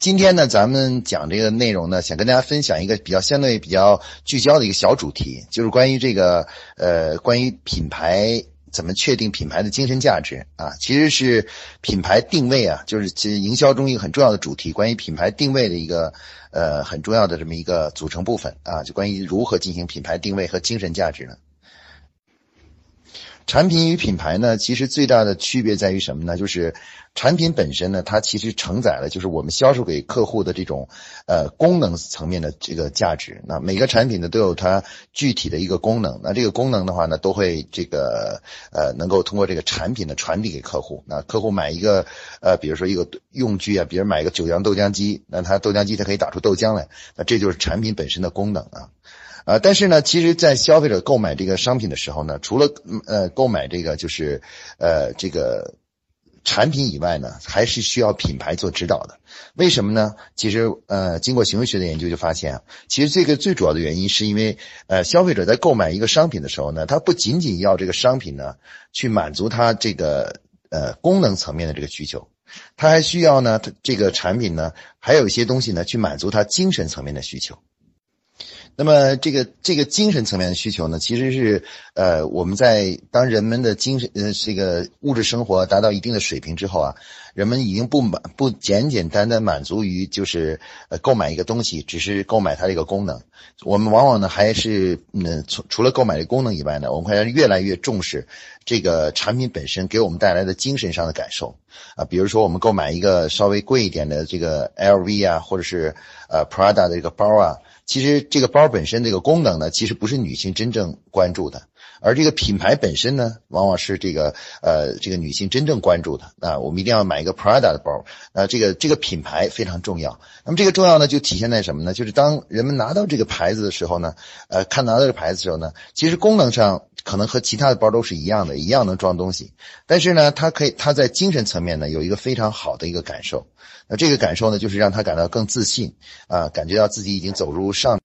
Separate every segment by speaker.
Speaker 1: 今天呢，咱们讲这个内容呢，想跟大家分享一个比较相对比较聚焦的一个小主题，就是关于这个呃，关于品牌怎么确定品牌的精神价值啊，其实是品牌定位啊，就是其实营销中一个很重要的主题，关于品牌定位的一个呃很重要的这么一个组成部分啊，就关于如何进行品牌定位和精神价值呢？产品与品牌呢，其实最大的区别在于什么呢？就是产品本身呢，它其实承载了就是我们销售给客户的这种呃功能层面的这个价值。那每个产品呢都有它具体的一个功能，那这个功能的话呢，都会这个呃能够通过这个产品的传递给客户。那客户买一个呃，比如说一个用具啊，比如买一个九阳豆浆机，那它豆浆机它可以打出豆浆来，那这就是产品本身的功能啊。啊，但是呢，其实，在消费者购买这个商品的时候呢，除了呃购买这个就是呃这个产品以外呢，还是需要品牌做指导的。为什么呢？其实呃，经过行为学的研究就发现啊，其实这个最主要的原因是因为呃，消费者在购买一个商品的时候呢，他不仅仅要这个商品呢去满足他这个呃功能层面的这个需求，他还需要呢，这个产品呢还有一些东西呢去满足他精神层面的需求。那么这个这个精神层面的需求呢，其实是呃我们在当人们的精神呃这个物质生活达到一定的水平之后啊，人们已经不满不简简单单满足于就是呃购买一个东西，只是购买它这个功能。我们往往呢还是嗯除除了购买的功能以外呢，我们还越来越重视这个产品本身给我们带来的精神上的感受啊。比如说我们购买一个稍微贵一点的这个 LV 啊，或者是呃 Prada 的这个包啊。其实这个包本身这个功能呢，其实不是女性真正关注的，而这个品牌本身呢，往往是这个呃这个女性真正关注的啊。我们一定要买一个 Prada 的包，啊，这个这个品牌非常重要。那么这个重要呢，就体现在什么呢？就是当人们拿到这个牌子的时候呢，呃，看拿到这个牌子的时候呢，其实功能上可能和其他的包都是一样的，一样能装东西，但是呢，它可以它在精神层面呢有一个非常好的一个感受。那这个感受呢，就是让他感到更自信啊，感觉到自己已经走入上。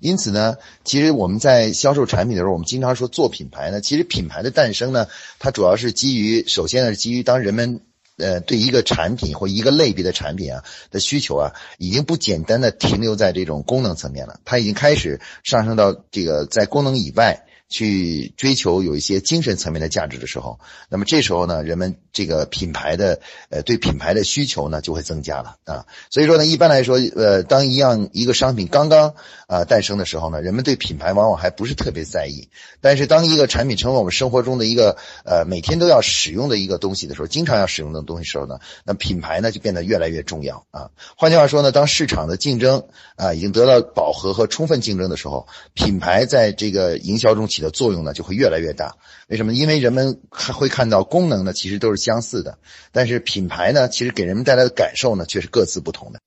Speaker 1: 因此呢，其实我们在销售产品的时候，我们经常说做品牌呢。其实品牌的诞生呢，它主要是基于，首先呢是基于当人们呃对一个产品或一个类别的产品啊的需求啊，已经不简单的停留在这种功能层面了，它已经开始上升到这个在功能以外。去追求有一些精神层面的价值的时候，那么这时候呢，人们这个品牌的呃对品牌的需求呢就会增加了啊。所以说呢，一般来说，呃，当一样一个商品刚刚啊诞生的时候呢，人们对品牌往往还不是特别在意。但是当一个产品成为我们生活中的一个呃每天都要使用的一个东西的时候，经常要使用的东西时候呢，那品牌呢就变得越来越重要啊。换句话说呢，当市场的竞争啊已经得到饱和和充分竞争的时候，品牌在这个营销中。起的作用呢就会越来越大，为什么？因为人们会看到功能呢其实都是相似的，但是品牌呢其实给人们带来的感受呢却是各自不同的。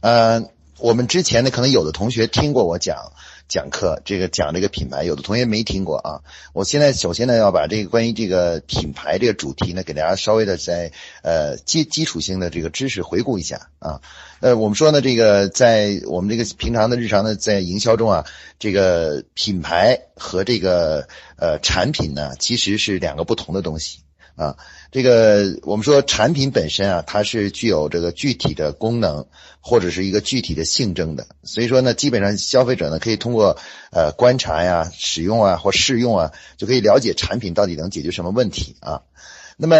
Speaker 1: 呃，我们之前呢可能有的同学听过我讲。讲课这个讲这个品牌，有的同学没听过啊。我现在首先呢要把这个关于这个品牌这个主题呢，给大家稍微的在呃基基础性的这个知识回顾一下啊。呃，我们说呢，这个在我们这个平常的日常的在营销中啊，这个品牌和这个呃产品呢，其实是两个不同的东西。啊，这个我们说产品本身啊，它是具有这个具体的功能或者是一个具体的性征的，所以说呢，基本上消费者呢可以通过呃观察呀、使用啊或试用啊，就可以了解产品到底能解决什么问题啊。那么，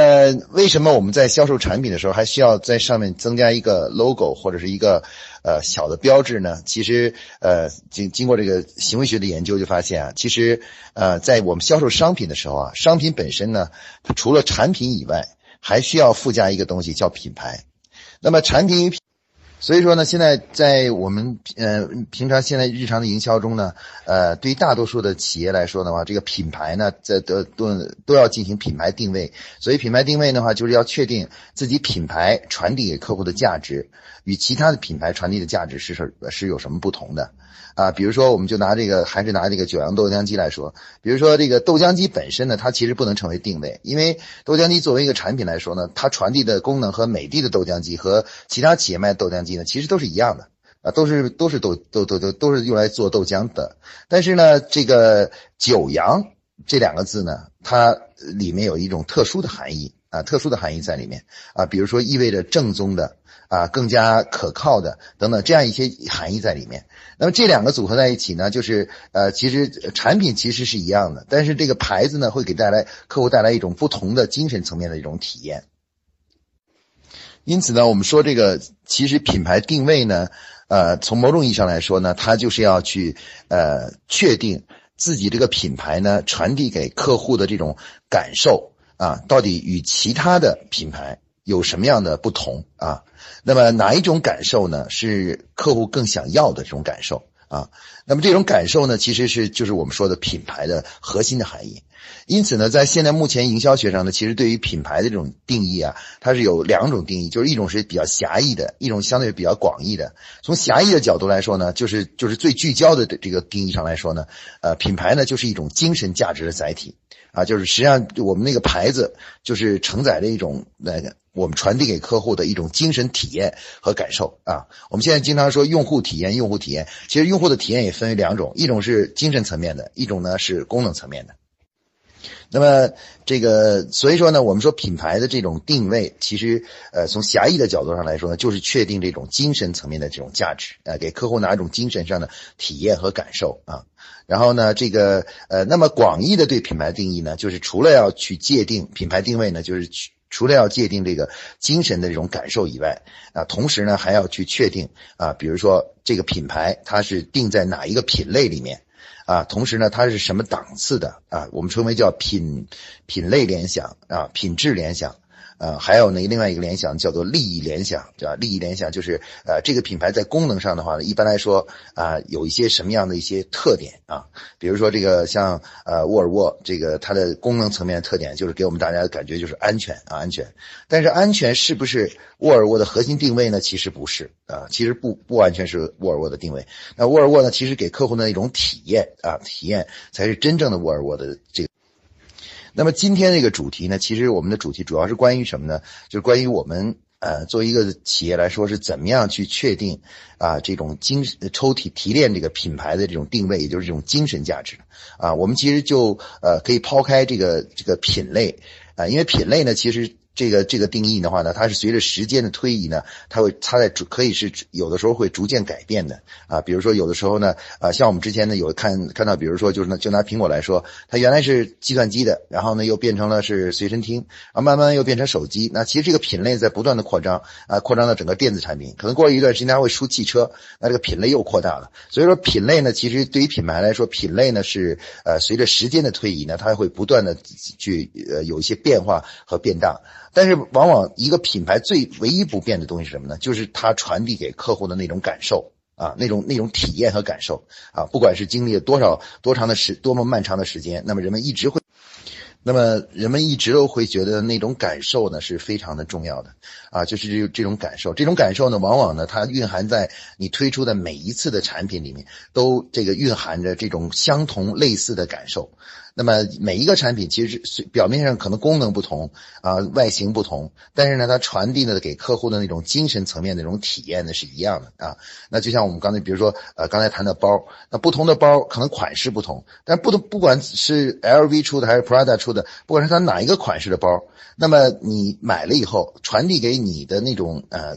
Speaker 1: 为什么我们在销售产品的时候还需要在上面增加一个 logo 或者是一个呃小的标志呢？其实，呃，经经过这个行为学的研究就发现啊，其实呃，在我们销售商品的时候啊，商品本身呢，它除了产品以外，还需要附加一个东西叫品牌。那么，产品与品。所以说呢，现在在我们呃平常现在日常的营销中呢，呃，对于大多数的企业来说的话，这个品牌呢，在都都都要进行品牌定位。所以品牌定位的话，就是要确定自己品牌传递给客户的价值与其他的品牌传递的价值是是是有什么不同的。啊，比如说，我们就拿这个，还是拿这个九阳豆浆机来说。比如说，这个豆浆机本身呢，它其实不能成为定位，因为豆浆机作为一个产品来说呢，它传递的功能和美的的豆浆机和其他企业卖豆浆机呢，其实都是一样的啊，都是都是豆豆豆豆都是用来做豆浆的。但是呢，这个九阳这两个字呢，它里面有一种特殊的含义啊，特殊的含义在里面啊，比如说意味着正宗的啊，更加可靠的等等这样一些含义在里面。那么这两个组合在一起呢，就是呃，其实产品其实是一样的，但是这个牌子呢，会给带来客户带来一种不同的精神层面的一种体验。因此呢，我们说这个其实品牌定位呢，呃，从某种意义上来说呢，它就是要去呃确定自己这个品牌呢传递给客户的这种感受啊，到底与其他的品牌。有什么样的不同啊？那么哪一种感受呢？是客户更想要的这种感受啊？那么这种感受呢，其实是就是我们说的品牌的核心的含义。因此呢，在现在目前营销学上呢，其实对于品牌的这种定义啊，它是有两种定义，就是一种是比较狭义的，一种相对比较广义的。从狭义的角度来说呢，就是就是最聚焦的这个定义上来说呢，呃，品牌呢就是一种精神价值的载体啊，就是实际上我们那个牌子就是承载着一种那个。我们传递给客户的一种精神体验和感受啊，我们现在经常说用户体验，用户体验，其实用户的体验也分为两种，一种是精神层面的，一种呢是功能层面的。那么这个，所以说呢，我们说品牌的这种定位，其实呃从狭义的角度上来说呢，就是确定这种精神层面的这种价值，呃，给客户哪种精神上的体验和感受啊。然后呢，这个呃，那么广义的对品牌定义呢，就是除了要去界定品牌定位呢，就是去。除了要界定这个精神的这种感受以外，啊，同时呢还要去确定啊，比如说这个品牌它是定在哪一个品类里面，啊，同时呢它是什么档次的啊，我们称为叫品品类联想啊，品质联想。呃，还有呢，另外一个联想叫做利益联想，对吧？利益联想就是呃，这个品牌在功能上的话呢，一般来说啊，有一些什么样的一些特点啊？比如说这个像呃沃尔沃，这个它的功能层面的特点就是给我们大家的感觉就是安全啊，安全。但是安全是不是沃尔沃的核心定位呢？其实不是啊，其实不不完全是沃尔沃的定位。那沃尔沃呢，其实给客户的那种体验啊，体验才是真正的沃尔沃的这个。那么今天这个主题呢，其实我们的主题主要是关于什么呢？就是关于我们呃作为一个企业来说是怎么样去确定啊这种精抽提提炼这个品牌的这种定位，也就是这种精神价值啊。我们其实就呃可以抛开这个这个品类啊，因为品类呢其实。这个这个定义的话呢，它是随着时间的推移呢，它会它在可以是有的时候会逐渐改变的啊。比如说有的时候呢，啊，像我们之前呢有看看到，比如说就是呢，就拿苹果来说，它原来是计算机的，然后呢又变成了是随身听，啊，慢慢又变成手机。那其实这个品类在不断的扩张啊，扩张到整个电子产品。可能过了一段时间，它会出汽车，那这个品类又扩大了。所以说品类呢，其实对于品牌来说，品类呢是呃随着时间的推移呢，它会不断的去呃有一些变化和变大。但是，往往一个品牌最唯一不变的东西是什么呢？就是它传递给客户的那种感受啊，那种那种体验和感受啊，不管是经历了多少多长的时，多么漫长的时间，那么人们一直会。那么人们一直都会觉得那种感受呢是非常的重要的，啊，就是这这种感受，这种感受呢，往往呢它蕴含在你推出的每一次的产品里面，都这个蕴含着这种相同类似的感受。那么每一个产品其实是表面上可能功能不同啊，外形不同，但是呢，它传递的给客户的那种精神层面的那种体验呢是一样的啊。那就像我们刚才比如说呃刚才谈的包，那不同的包可能款式不同，但不同不管是 LV 出的还是 Prada 出的，不管是它哪一个款式的包，那么你买了以后传递给你的那种呃。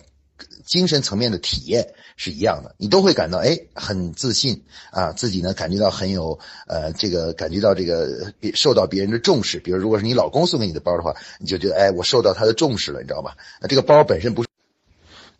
Speaker 1: 精神层面的体验是一样的，你都会感到哎很自信啊，自己呢感觉到很有呃这个感觉到这个受到别人的重视。比如如果是你老公送给你的包的话，你就觉得哎我受到他的重视了，你知道吧？那这个包本身不是。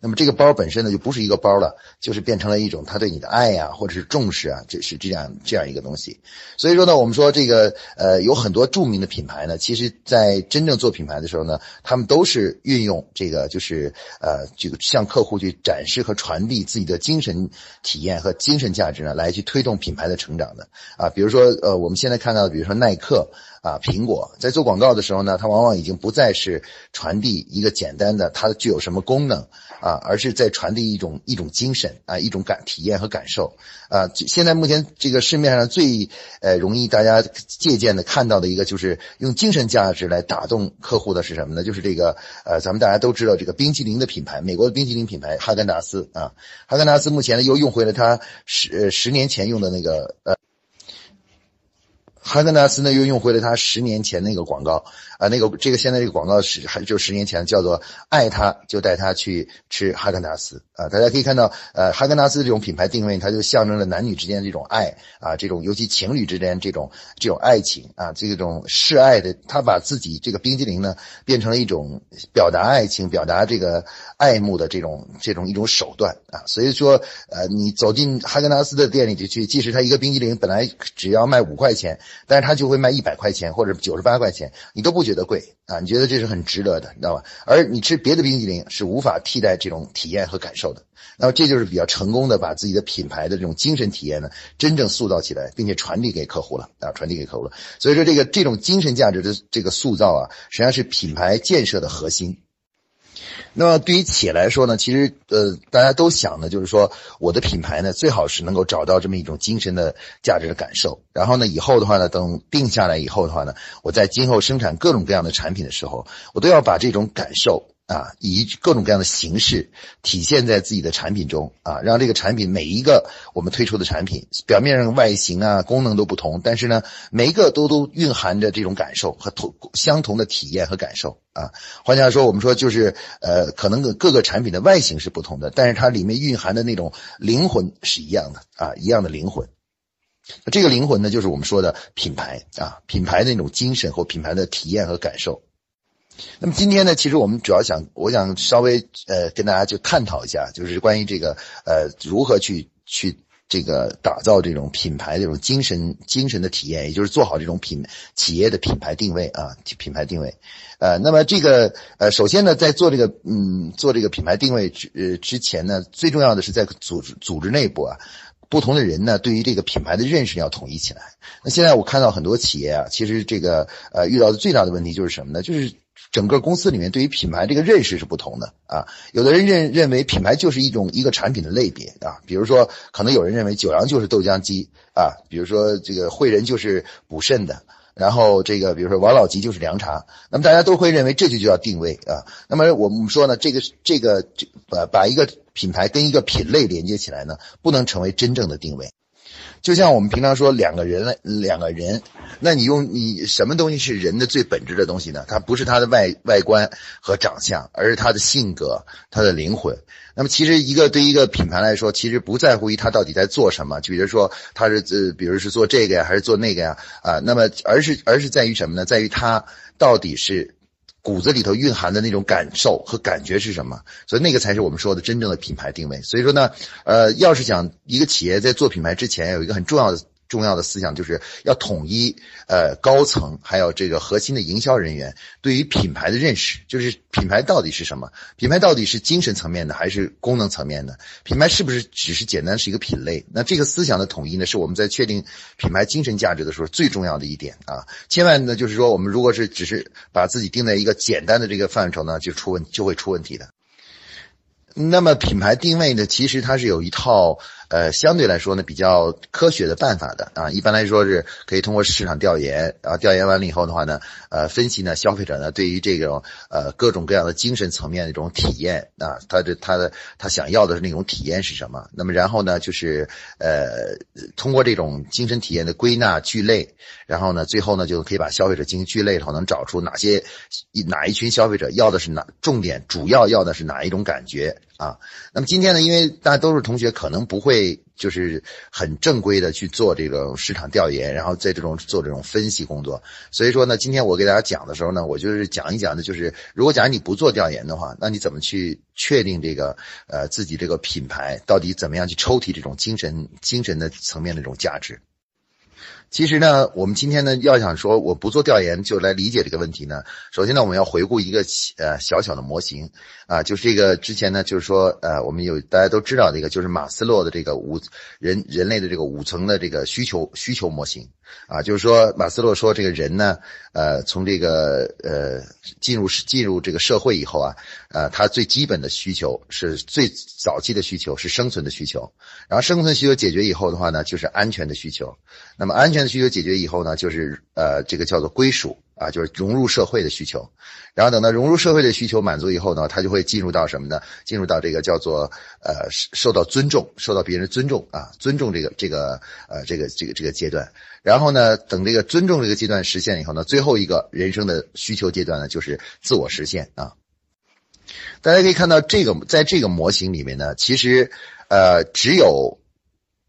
Speaker 1: 那么这个包本身呢，就不是一个包了，就是变成了一种他对你的爱呀，或者是重视啊，这是这样这样一个东西。所以说呢，我们说这个呃，有很多著名的品牌呢，其实在真正做品牌的时候呢，他们都是运用这个就是呃，这个向客户去展示和传递自己的精神体验和精神价值呢，来去推动品牌的成长的啊。比如说呃，我们现在看到的，比如说耐克。啊，苹果在做广告的时候呢，它往往已经不再是传递一个简单的它具有什么功能啊，而是在传递一种一种精神啊，一种感体验和感受啊。现在目前这个市面上最呃容易大家借鉴的看到的一个就是用精神价值来打动客户的是什么呢？就是这个呃，咱们大家都知道这个冰淇淋的品牌，美国的冰淇淋品牌哈根达斯啊，哈根达斯目前呢又用回了它十十年前用的那个呃。哈根达斯呢又用回了他十年前那个广告啊，那个这个现在这个广告是还就十年前叫做爱他就带他去吃哈根达斯啊，大家可以看到呃哈根达斯这种品牌定位，它就象征了男女之间这种爱啊，这种尤其情侣之间这种这种爱情啊，这种示爱的，他把自己这个冰激凌呢变成了一种表达爱情、表达这个爱慕的这种这种一种手段啊，所以说呃你走进哈根达斯的店里就去，即使他一个冰激凌本来只要卖五块钱。但是他就会卖一百块钱或者九十八块钱，你都不觉得贵啊？你觉得这是很值得的，你知道吧？而你吃别的冰激凌是无法替代这种体验和感受的。那么这就是比较成功的把自己的品牌的这种精神体验呢，真正塑造起来，并且传递给客户了啊，传递给客户了。所以说这个这种精神价值的这个塑造啊，实际上是品牌建设的核心。那么对于企业来说呢，其实呃，大家都想呢就是说，我的品牌呢，最好是能够找到这么一种精神的价值的感受。然后呢，以后的话呢，等定下来以后的话呢，我在今后生产各种各样的产品的时候，我都要把这种感受。啊，以各种各样的形式体现在自己的产品中啊，让这个产品每一个我们推出的产品，表面上外形啊、功能都不同，但是呢，每一个都都蕴含着这种感受和同相同的体验和感受啊。换句话说，我们说就是呃，可能各个产品的外形是不同的，但是它里面蕴含的那种灵魂是一样的啊，一样的灵魂。这个灵魂呢，就是我们说的品牌啊，品牌那种精神或品牌的体验和感受。那么今天呢，其实我们主要想，我想稍微呃跟大家就探讨一下，就是关于这个呃如何去去这个打造这种品牌这种精神精神的体验，也就是做好这种品企业的品牌定位啊，品牌定位。呃，那么这个呃，首先呢，在做这个嗯做这个品牌定位之呃之前呢，最重要的是在组织组织内部啊，不同的人呢对于这个品牌的认识要统一起来。那现在我看到很多企业啊，其实这个呃遇到的最大的问题就是什么呢？就是。整个公司里面对于品牌这个认识是不同的啊，有的人认认为品牌就是一种一个产品的类别啊，比如说可能有人认为九阳就是豆浆机啊，比如说这个汇仁就是补肾的，然后这个比如说王老吉就是凉茶，那么大家都会认为这就叫定位啊。那么我们说呢，这个这个这把把一个品牌跟一个品类连接起来呢，不能成为真正的定位。就像我们平常说两个人两个人，那你用你什么东西是人的最本质的东西呢？它不是他的外外观和长相，而是他的性格、他的灵魂。那么其实一个对一个品牌来说，其实不在乎于他到底在做什么，就比如说他是呃，比如是做这个呀，还是做那个呀啊？那么而是而是在于什么呢？在于他到底是。骨子里头蕴含的那种感受和感觉是什么？所以那个才是我们说的真正的品牌定位。所以说呢，呃，要是讲一个企业在做品牌之前，有一个很重要的。重要的思想就是要统一，呃，高层还有这个核心的营销人员对于品牌的认识，就是品牌到底是什么？品牌到底是精神层面的还是功能层面的？品牌是不是只是简单是一个品类？那这个思想的统一呢，是我们在确定品牌精神价值的时候最重要的一点啊！千万呢，就是说我们如果是只是把自己定在一个简单的这个范畴呢，就出问就会出问题的。那么品牌定位呢，其实它是有一套。呃，相对来说呢，比较科学的办法的啊，一般来说是可以通过市场调研，然后调研完了以后的话呢，呃，分析呢消费者呢对于这种呃各种各样的精神层面的这种体验啊，他的他的他想要的那种体验是什么？那么然后呢，就是呃通过这种精神体验的归纳聚类，然后呢，最后呢就可以把消费者进行聚类后，能找出哪些哪一群消费者要的是哪重点主要要的是哪一种感觉。啊，那么今天呢，因为大家都是同学，可能不会就是很正规的去做这个市场调研，然后在这种做这种分析工作，所以说呢，今天我给大家讲的时候呢，我就是讲一讲的，就是如果假如你不做调研的话，那你怎么去确定这个呃自己这个品牌到底怎么样去抽提这种精神精神的层面的这种价值？其实呢，我们今天呢要想说我不做调研就来理解这个问题呢，首先呢我们要回顾一个呃小小的模型啊，就是这个之前呢就是说呃我们有大家都知道的一个就是马斯洛的这个五人人类的这个五层的这个需求需求模型啊，就是说马斯洛说这个人呢呃从这个呃进入进入这个社会以后啊呃他最基本的需求是最早期的需求是生存的需求，然后生存需求解决以后的话呢就是安全的需求，那么安全的。需求解决以后呢，就是呃，这个叫做归属。啊，就是融入社会的需求。然后等到融入社会的需求满足以后呢，他就会进入到什么呢？进入到这个叫做呃受到尊重，受到别人尊重啊，尊重这个这个呃这个这个这个阶段。然后呢，等这个尊重这个阶段实现以后呢，最后一个人生的需求阶段呢，就是自我实现啊。大家可以看到，这个在这个模型里面呢，其实呃只有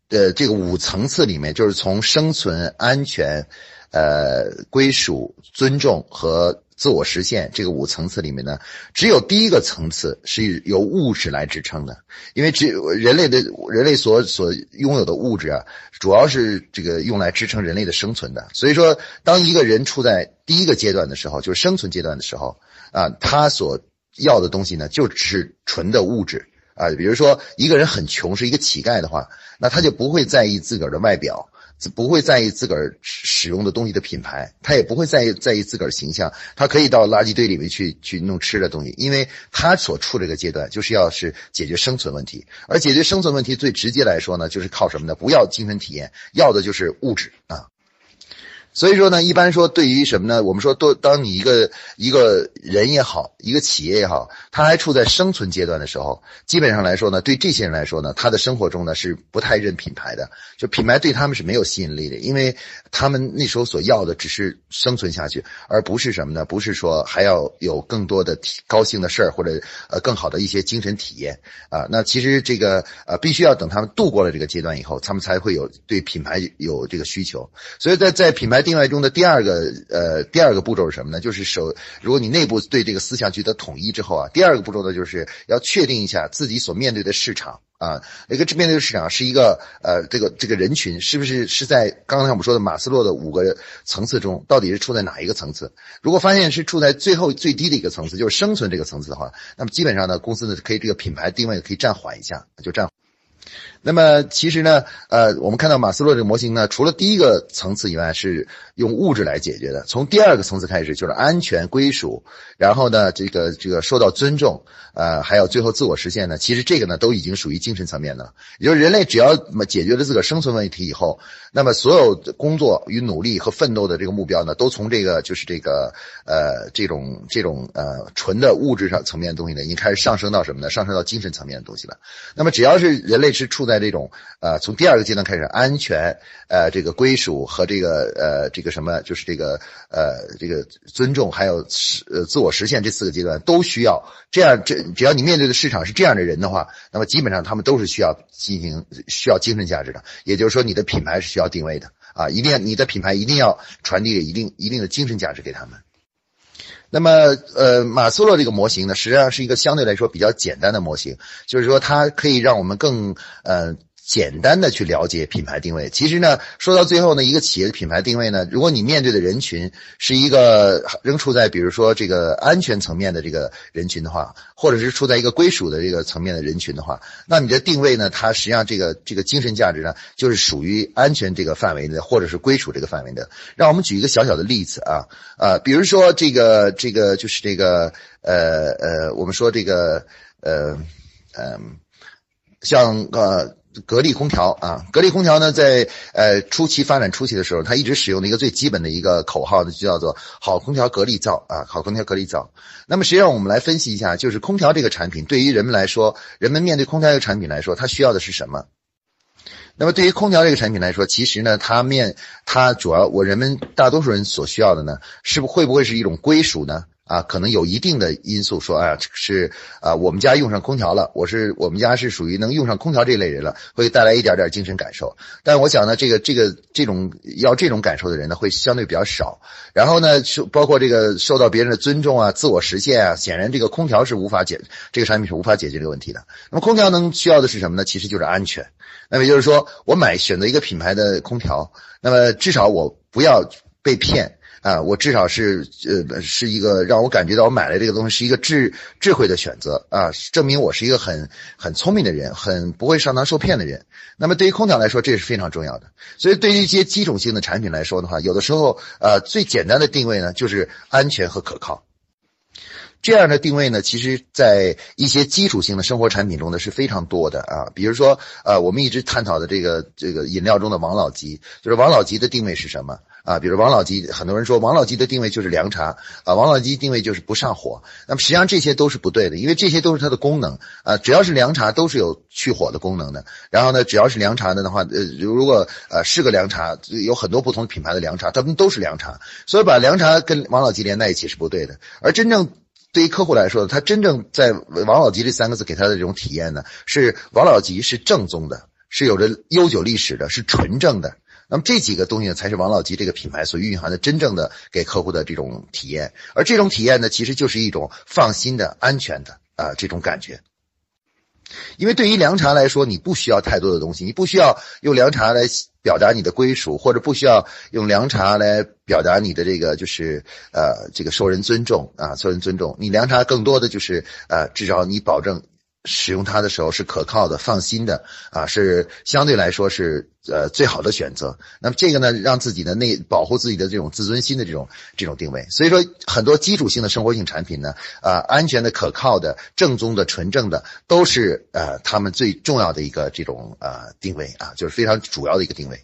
Speaker 1: 呃这个五层次里面，就是从生存、安全、呃归属、尊重和。自我实现这个五层次里面呢，只有第一个层次是由物质来支撑的，因为只人类的人类所所拥有的物质啊，主要是这个用来支撑人类的生存的。所以说，当一个人处在第一个阶段的时候，就是生存阶段的时候啊，他所要的东西呢，就只是纯的物质啊。比如说，一个人很穷，是一个乞丐的话，那他就不会在意自个儿的外表。不会在意自个儿使用的东西的品牌，他也不会在意在意自个儿形象，他可以到垃圾堆里面去去弄吃的东西，因为他所处这个阶段就是要是解决生存问题，而解决生存问题最直接来说呢，就是靠什么呢？不要精神体验，要的就是物质啊。所以说呢，一般说对于什么呢？我们说，都当你一个一个人也好，一个企业也好，他还处在生存阶段的时候，基本上来说呢，对这些人来说呢，他的生活中呢是不太认品牌的，就品牌对他们是没有吸引力的，因为他们那时候所要的只是生存下去，而不是什么呢？不是说还要有更多的高兴的事儿或者呃更好的一些精神体验啊。那其实这个呃必须要等他们度过了这个阶段以后，他们才会有对品牌有这个需求。所以在在品牌。定位中的第二个呃第二个步骤是什么呢？就是首，如果你内部对这个思想取得统一之后啊，第二个步骤呢，就是要确定一下自己所面对的市场啊，一个面对的市场是一个呃这个这个人群是不是是在刚才我们说的马斯洛的五个层次中，到底是处在哪一个层次？如果发现是处在最后最低的一个层次，就是生存这个层次的话，那么基本上呢，公司呢可以这个品牌定位可以暂缓一下，就这样。那么其实呢，呃，我们看到马斯洛这个模型呢，除了第一个层次以外，是用物质来解决的。从第二个层次开始，就是安全归属，然后呢，这个这个受到尊重，呃，还有最后自我实现呢。其实这个呢，都已经属于精神层面的。也就是人类只要解决了自个生存问题以后，那么所有工作与努力和奋斗的这个目标呢，都从这个就是这个呃这种这种呃纯的物质上层面的东西呢，已经开始上升到什么呢？上升到精神层面的东西了。那么只要是人类是处在在这种呃，从第二个阶段开始，安全呃，这个归属和这个呃，这个什么，就是这个呃，这个尊重，还有呃自我实现这四个阶段都需要这样。这只要你面对的市场是这样的人的话，那么基本上他们都是需要进行需要精神价值的。也就是说，你的品牌是需要定位的啊，一定要你的品牌一定要传递一定一定的精神价值给他们。那么，呃，马斯洛这个模型呢，实际上是一个相对来说比较简单的模型，就是说它可以让我们更，呃。简单的去了解品牌定位，其实呢，说到最后呢，一个企业的品牌定位呢，如果你面对的人群是一个仍处在比如说这个安全层面的这个人群的话，或者是处在一个归属的这个层面的人群的话，那你的定位呢，它实际上这个这个精神价值呢，就是属于安全这个范围的，或者是归属这个范围的。让我们举一个小小的例子啊啊，比如说这个这个就是这个呃呃，我们说这个呃嗯，像呃。格力空调啊，格力空调呢，在呃初期发展初期的时候，它一直使用的一个最基本的一个口号呢，就叫做“好空调格力造”啊，好空调格力造。那么实际上我们来分析一下，就是空调这个产品对于人们来说，人们面对空调这个产品来说，它需要的是什么？那么对于空调这个产品来说，其实呢，它面它主要我人们大多数人所需要的呢，是不会不会是一种归属呢？啊，可能有一定的因素说，啊，是啊，我们家用上空调了，我是我们家是属于能用上空调这类人了，会带来一点点精神感受。但我想呢，这个这个这种要这种感受的人呢，会相对比较少。然后呢，受包括这个受到别人的尊重啊，自我实现啊，显然这个空调是无法解这个产品是无法解决这个问题的。那么空调能需要的是什么呢？其实就是安全。那么也就是说，我买选择一个品牌的空调，那么至少我不要被骗。啊，我至少是呃是一个让我感觉到我买了这个东西是一个智智慧的选择啊，证明我是一个很很聪明的人，很不会上当受骗的人。那么对于空调来说，这是非常重要的。所以对于一些基础性的产品来说的话，有的时候呃最简单的定位呢就是安全和可靠。这样的定位呢，其实在一些基础性的生活产品中呢是非常多的啊。比如说，呃，我们一直探讨的这个这个饮料中的王老吉，就是王老吉的定位是什么？啊，比如王老吉，很多人说王老吉的定位就是凉茶啊，王老吉定位就是不上火。那么实际上这些都是不对的，因为这些都是它的功能啊，只要是凉茶都是有去火的功能的。然后呢，只要是凉茶的的话，呃，如果呃是个凉茶，有很多不同品牌的凉茶，它们都是凉茶，所以把凉茶跟王老吉连在一起是不对的。而真正对于客户来说，他真正在王老吉这三个字给他的这种体验呢，是王老吉是正宗的，是有着悠久历史的，是纯正的。那么这几个东西，才是王老吉这个品牌所蕴含的真正的给客户的这种体验，而这种体验呢，其实就是一种放心的、安全的啊这种感觉。因为对于凉茶来说，你不需要太多的东西，你不需要用凉茶来表达你的归属，或者不需要用凉茶来表达你的这个就是呃这个受人尊重啊，受人尊重。你凉茶更多的就是呃，至少你保证。使用它的时候是可靠的、放心的啊，是相对来说是呃最好的选择。那么这个呢，让自己的内保护自己的这种自尊心的这种这种定位。所以说，很多基础性的生活性产品呢，啊，安全的、可靠的、正宗的、纯正的，都是呃他们最重要的一个这种呃定位啊，就是非常主要的一个定位。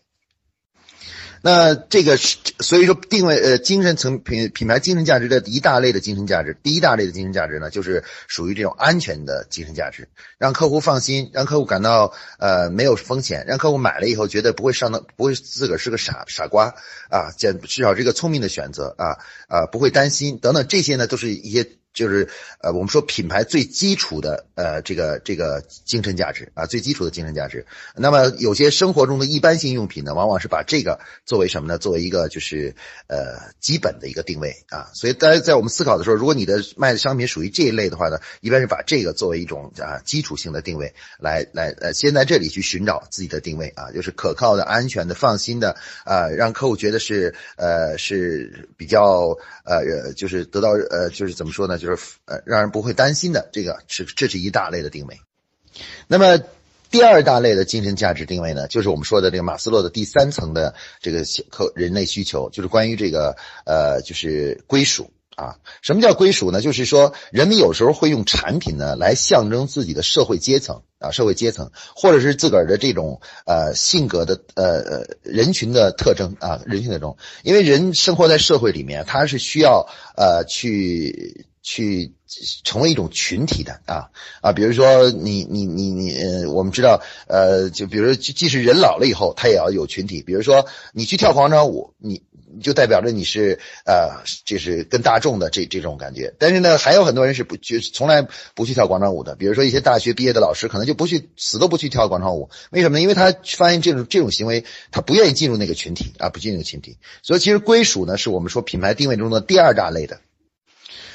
Speaker 1: 那这个是，所以说定位呃精神层品品牌精神价值的一大类的精神价值，第一大类的精神价值呢，就是属于这种安全的精神价值，让客户放心，让客户感到呃没有风险，让客户买了以后觉得不会上当，不会自个儿是个傻傻瓜啊，至至少是个聪明的选择啊啊，不会担心等等这些呢，都是一些。就是呃，我们说品牌最基础的呃，这个这个精神价值啊，最基础的精神价值。那么有些生活中的一般性用品呢，往往是把这个作为什么呢？作为一个就是呃基本的一个定位啊。所以大家在我们思考的时候，如果你的卖的商品属于这一类的话呢，一般是把这个作为一种啊基础性的定位来来呃，先在这里去寻找自己的定位啊，就是可靠的、安全的、放心的啊，让客户觉得是呃是比较呃就是得到呃就是怎么说呢？就是呃，让人不会担心的，这个是这是一大类的定位。那么第二大类的精神价值定位呢，就是我们说的这个马斯洛的第三层的这个客人类需求，就是关于这个呃，就是归属啊。什么叫归属呢？就是说人们有时候会用产品呢来象征自己的社会阶层啊，社会阶层，或者是自个儿的这种呃性格的呃呃人群的特征啊，人群的特征。因为人生活在社会里面，他是需要呃去。去成为一种群体的啊啊，比如说你你你你，我们知道呃，就比如即使人老了以后，他也要有群体。比如说你去跳广场舞，你就代表着你是呃，就是跟大众的这这种感觉。但是呢，还有很多人是不就从来不去跳广场舞的。比如说一些大学毕业的老师，可能就不去死都不去跳广场舞。为什么呢？因为他发现这种这种行为，他不愿意进入那个群体啊，不进入群体。所以其实归属呢，是我们说品牌定位中的第二大类的。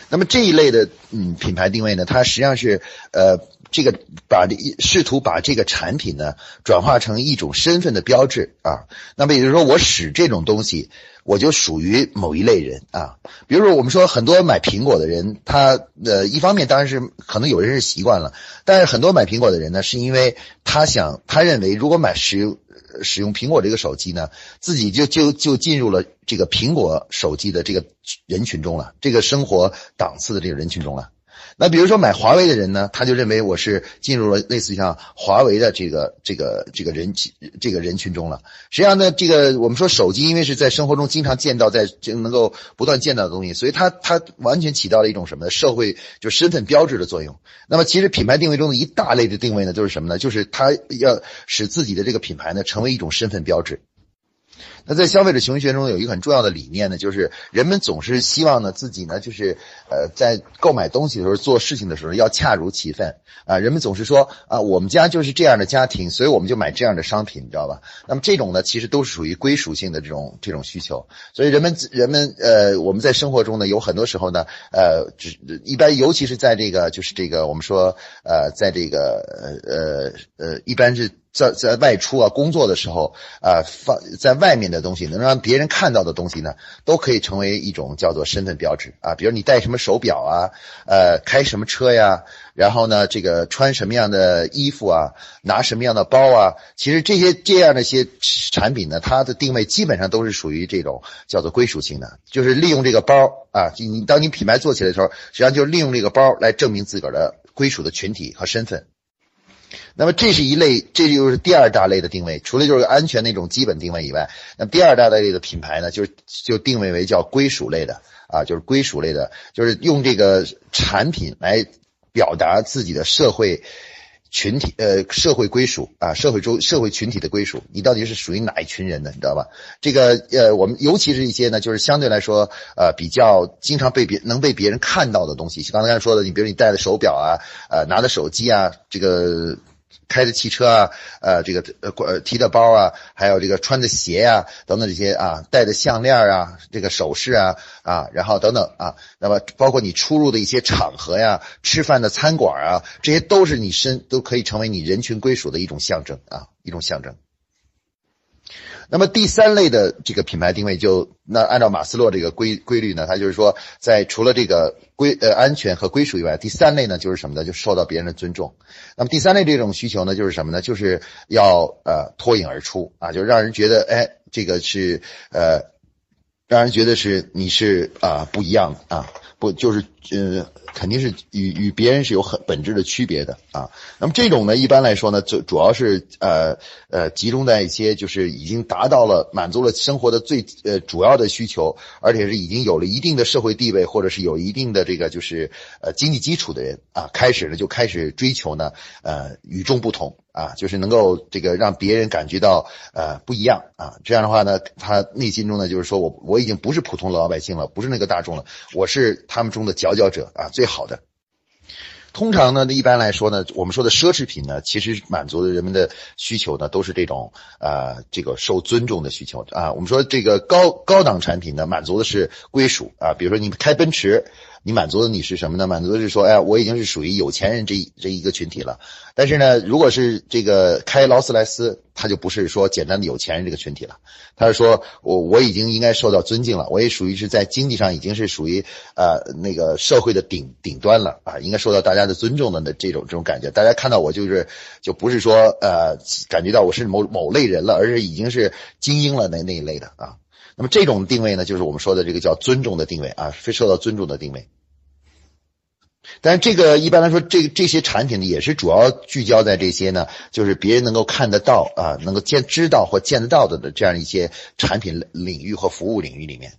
Speaker 1: 那么这一类的嗯品牌定位呢，它实际上是呃这个把这试图把这个产品呢转化成一种身份的标志啊。那么也就是说，我使这种东西，我就属于某一类人啊。比如说，我们说很多买苹果的人，他呃一方面当然是可能有人是习惯了，但是很多买苹果的人呢，是因为他想他认为如果买使用。使用苹果这个手机呢，自己就就就进入了这个苹果手机的这个人群中了，这个生活档次的这个人群中了。那比如说买华为的人呢，他就认为我是进入了类似像华为的这个这个这个人群这个人群中了。实际上呢，这个我们说手机，因为是在生活中经常见到，在就能够不断见到的东西，所以它它完全起到了一种什么呢？社会就身份标志的作用。那么其实品牌定位中的一大类的定位呢，就是什么呢？就是它要使自己的这个品牌呢成为一种身份标志。那在消费者行为学中有一个很重要的理念呢，就是人们总是希望呢自己呢就是呃在购买东西的时候做事情的时候要恰如其分啊。人们总是说啊我们家就是这样的家庭，所以我们就买这样的商品，你知道吧？那么这种呢其实都是属于归属性的这种这种需求。所以人们人们呃我们在生活中呢有很多时候呢呃只一般尤其是在这个就是这个我们说呃在这个呃呃呃一般是。在在外出啊工作的时候啊放在外面的。东西，能让别人看到的东西呢，都可以成为一种叫做身份标志啊。比如你戴什么手表啊，呃，开什么车呀，然后呢，这个穿什么样的衣服啊，拿什么样的包啊，其实这些这样的一些产品呢，它的定位基本上都是属于这种叫做归属性的，就是利用这个包啊，你当你品牌做起来的时候，实际上就利用这个包来证明自个儿的归属的群体和身份。那么这是一类，这就是第二大类的定位。除了就是安全那种基本定位以外，那么第二大类的品牌呢，就是就定位为叫归属类的啊，就是归属类的，就是用这个产品来表达自己的社会群体呃社会归属啊，社会中社会群体的归属，你到底是属于哪一群人的，你知道吧？这个呃，我们尤其是一些呢，就是相对来说呃比较经常被别能被别人看到的东西，刚才说的，你比如你戴的手表啊，呃拿的手机啊，这个。开的汽车啊，呃，这个呃，提的包啊，还有这个穿的鞋呀，等等这些啊，戴的项链啊，这个首饰啊，啊，然后等等啊，那么包括你出入的一些场合呀，吃饭的餐馆啊，这些都是你身都可以成为你人群归属的一种象征啊，一种象征。那么第三类的这个品牌定位，就那按照马斯洛这个规规律呢，它就是说，在除了这个归呃安全和归属以外，第三类呢就是什么呢？就受到别人的尊重。那么第三类这种需求呢，就是什么呢？就是要呃脱颖而出啊，就让人觉得哎，这个是呃，让人觉得是你是啊不一样啊。不就是呃，肯定是与与别人是有很本质的区别的啊。那么这种呢，一般来说呢，主主要是呃呃，集中在一些就是已经达到了满足了生活的最呃主要的需求，而且是已经有了一定的社会地位，或者是有一定的这个就是呃经济基础的人啊，开始呢就开始追求呢呃与众不同。啊，就是能够这个让别人感觉到呃不一样啊，这样的话呢，他内心中呢就是说我我已经不是普通老百姓了，不是那个大众了，我是他们中的佼佼者啊，最好的。通常呢，一般来说呢，我们说的奢侈品呢，其实满足的人们的需求呢，都是这种呃这个受尊重的需求啊。我们说这个高高档产品呢，满足的是归属啊，比如说你开奔驰。你满足的你是什么呢？满足的是说，哎，我已经是属于有钱人这一这一个群体了。但是呢，如果是这个开劳斯莱斯，他就不是说简单的有钱人这个群体了。他是说我我已经应该受到尊敬了，我也属于是在经济上已经是属于呃那个社会的顶顶端了啊，应该受到大家的尊重的那这种这种感觉。大家看到我就是就不是说呃感觉到我是某某类人了，而是已经是精英了那那一类的啊。那么这种定位呢，就是我们说的这个叫尊重的定位啊，非受到尊重的定位。但是这个一般来说，这这些产品呢，也是主要聚焦在这些呢，就是别人能够看得到啊，能够见知道或见得到的的这样一些产品领域和服务领域里面。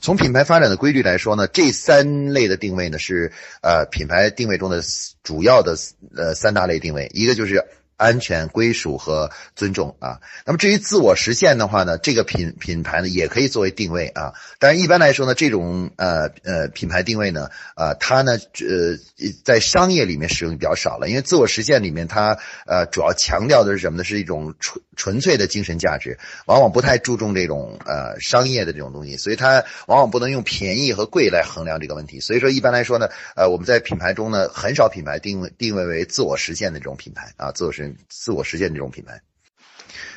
Speaker 1: 从品牌发展的规律来说呢，这三类的定位呢是呃品牌定位中的主要的呃三大类定位，一个就是。安全、归属和尊重啊。那么至于自我实现的话呢，这个品品牌呢也可以作为定位啊。但是一般来说呢，这种呃呃品牌定位呢，呃它呢呃在商业里面使用比较少了，因为自我实现里面它呃主要强调的是什么呢？是一种纯纯粹的精神价值，往往不太注重这种呃商业的这种东西，所以它往往不能用便宜和贵来衡量这个问题。所以说一般来说呢，呃我们在品牌中呢很少品牌定位定位为自我实现的这种品牌啊，自我实现。自我实现这种品牌，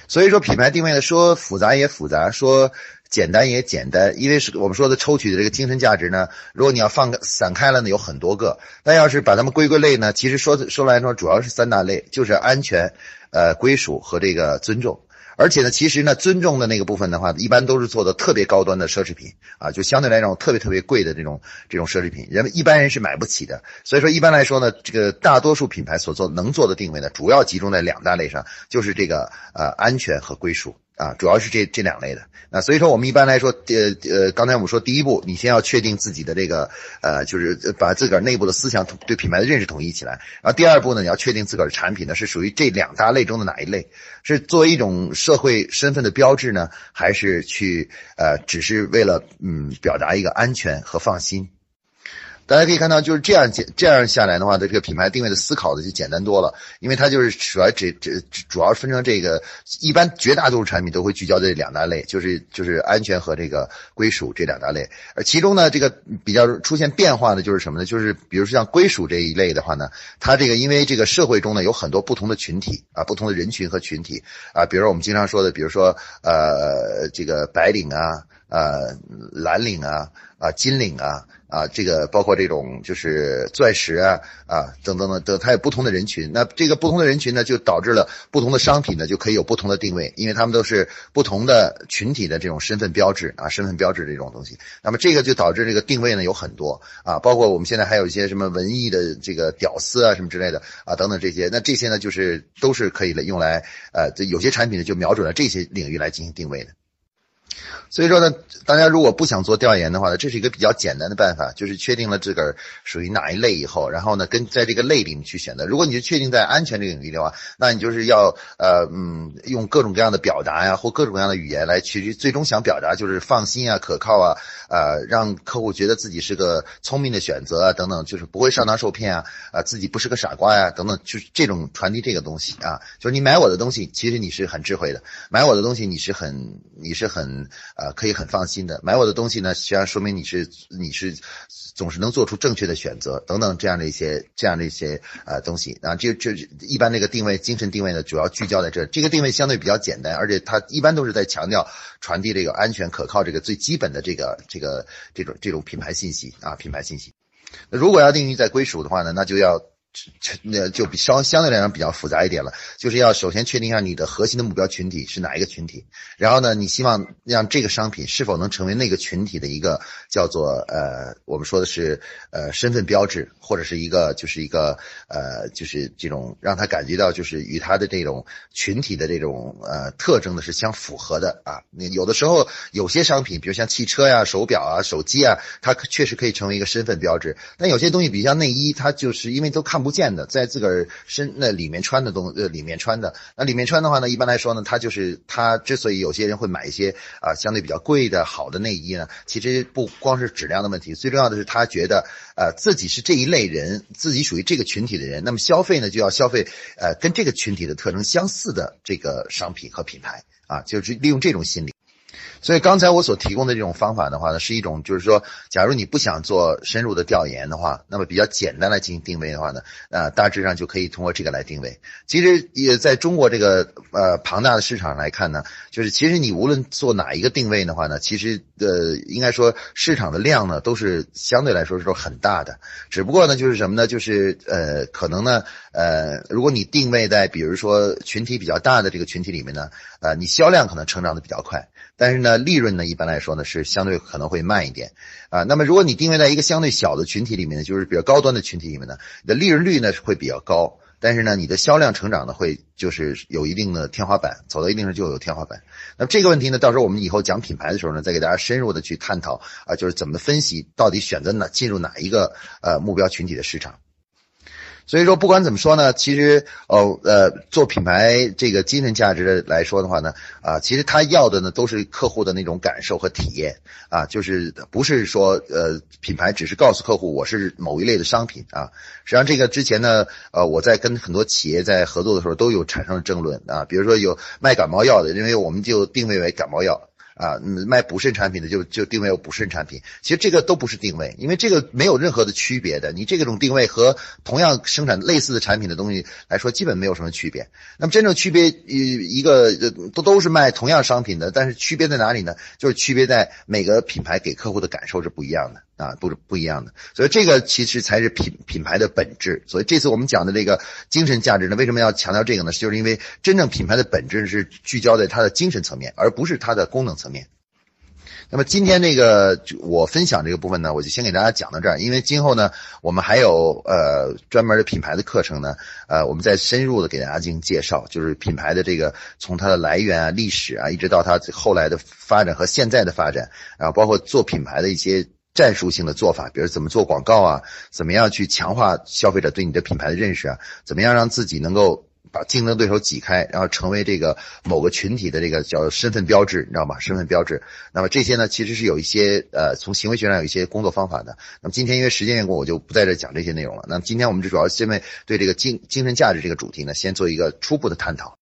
Speaker 1: 所以说品牌定位呢，说复杂也复杂，说简单也简单，因为是我们说的抽取的这个精神价值呢，如果你要放散开了呢，有很多个，但要是把它们归归类呢，其实说说来说主要是三大类，就是安全、呃归属和这个尊重。而且呢，其实呢，尊重的那个部分的话，一般都是做的特别高端的奢侈品啊，就相对来讲特别特别贵的这种这种奢侈品，人们一般人是买不起的。所以说，一般来说呢，这个大多数品牌所做能做的定位呢，主要集中在两大类上，就是这个呃安全和归属。啊，主要是这这两类的。那所以说，我们一般来说，呃呃，刚才我们说，第一步，你先要确定自己的这个，呃，就是把自个儿内部的思想对品牌的认识统一起来。然后第二步呢，你要确定自个儿的产品呢是属于这两大类中的哪一类，是作为一种社会身份的标志呢，还是去呃，只是为了嗯表达一个安全和放心。大家可以看到，就是这样简这样下来的话，的这个品牌定位的思考的就简单多了，因为它就是主要只只主要分成这个，一般绝大多数产品都会聚焦这两大类，就是就是安全和这个归属这两大类。而其中呢，这个比较出现变化的就是什么呢？就是比如说像归属这一类的话呢，它这个因为这个社会中呢有很多不同的群体啊，不同的人群和群体啊，比如说我们经常说的，比如说呃这个白领啊。呃，蓝领啊，啊，金领啊，啊，这个包括这种就是钻石啊，啊，等等等等，它有不同的人群。那这个不同的人群呢，就导致了不同的商品呢，就可以有不同的定位，因为他们都是不同的群体的这种身份标志啊，身份标志这种东西。那么这个就导致这个定位呢有很多啊，包括我们现在还有一些什么文艺的这个屌丝啊，什么之类的啊，等等这些。那这些呢，就是都是可以来用来呃，这有些产品呢就瞄准了这些领域来进行定位的。所以说呢，大家如果不想做调研的话呢，这是一个比较简单的办法，就是确定了自个儿属于哪一类以后，然后呢，跟在这个类里面去选择。如果你是确定在安全这个领域的话，那你就是要呃嗯用各种各样的表达呀，或各种各样的语言来去最终想表达就是放心啊、可靠啊，呃让客户觉得自己是个聪明的选择啊等等，就是不会上当受骗啊，啊自己不是个傻瓜呀等等，就是这种传递这个东西啊，就是你买我的东西，其实你是很智慧的，买我的东西你是很你是很。可以很放心的买我的东西呢，实际上说明你是你是总是能做出正确的选择等等这样的一些这样的一些呃东西啊，这这一般那个定位精神定位呢，主要聚焦在这，这个定位相对比较简单，而且它一般都是在强调传递这个安全可靠这个最基本的这个这个这种这种品牌信息啊，品牌信息。那如果要定义在归属的话呢，那就要。那就比稍相对来讲比较复杂一点了，就是要首先确定一下你的核心的目标群体是哪一个群体，然后呢，你希望让这个商品是否能成为那个群体的一个叫做呃，我们说的是呃身份标志，或者是一个就是一个呃就是这种让他感觉到就是与他的这种群体的这种呃特征呢是相符合的啊。你有的时候有些商品，比如像汽车呀、手表啊、手机啊，它确实可以成为一个身份标志，但有些东西，比如像内衣，它就是因为都看。不见的，在自个儿身那里面穿的东呃里面穿的那里面穿的话呢，一般来说呢，他就是他之所以有些人会买一些啊相对比较贵的好的内衣呢，其实不光是质量的问题，最重要的是他觉得呃自己是这一类人，自己属于这个群体的人，那么消费呢就要消费呃跟这个群体的特征相似的这个商品和品牌啊，就是利用这种心理。所以刚才我所提供的这种方法的话呢，是一种就是说，假如你不想做深入的调研的话，那么比较简单来进行定位的话呢，呃，大致上就可以通过这个来定位。其实也在中国这个呃庞大的市场来看呢，就是其实你无论做哪一个定位的话呢，其实呃应该说市场的量呢都是相对来说是说很大的。只不过呢就是什么呢？就是呃可能呢呃如果你定位在比如说群体比较大的这个群体里面呢，呃你销量可能成长的比较快。但是呢，利润呢一般来说呢是相对可能会慢一点啊。那么如果你定位在一个相对小的群体里面呢，就是比较高端的群体里面呢，你的利润率呢会比较高，但是呢你的销量成长呢会就是有一定的天花板，走到一定上就有天花板。那么这个问题呢，到时候我们以后讲品牌的时候呢，再给大家深入的去探讨啊，就是怎么分析到底选择哪进入哪一个呃目标群体的市场。所以说，不管怎么说呢，其实哦呃，做品牌这个精神价值的来说的话呢，啊，其实他要的呢都是客户的那种感受和体验啊，就是不是说呃品牌只是告诉客户我是某一类的商品啊。实际上这个之前呢，呃，我在跟很多企业在合作的时候都有产生了争论啊，比如说有卖感冒药的，因为我们就定位为感冒药。啊，卖补肾产品的就就定位有补肾产品，其实这个都不是定位，因为这个没有任何的区别的。你这种定位和同样生产类似的产品的东西来说，基本没有什么区别。那么真正区别一一个都都是卖同样商品的，但是区别在哪里呢？就是区别在每个品牌给客户的感受是不一样的。啊，不是不一样的，所以这个其实才是品品牌的本质。所以这次我们讲的这个精神价值呢，为什么要强调这个呢？就是因为真正品牌的本质是聚焦在它的精神层面，而不是它的功能层面。那么今天这个我分享这个部分呢，我就先给大家讲到这儿。因为今后呢，我们还有呃专门的品牌的课程呢，呃，我们再深入的给大家进行介绍，就是品牌的这个从它的来源啊、历史啊，一直到它后来的发展和现在的发展，然后包括做品牌的一些。战术性的做法，比如怎么做广告啊，怎么样去强化消费者对你的品牌的认识啊，怎么样让自己能够把竞争对手挤开，然后成为这个某个群体的这个叫身份标志，你知道吗？身份标志。那么这些呢，其实是有一些呃，从行为学上有一些工作方法的。那么今天因为时间缘故，我就不在这讲这些内容了。那么今天我们就主要先为对这个精精神价值这个主题呢，先做一个初步的探讨。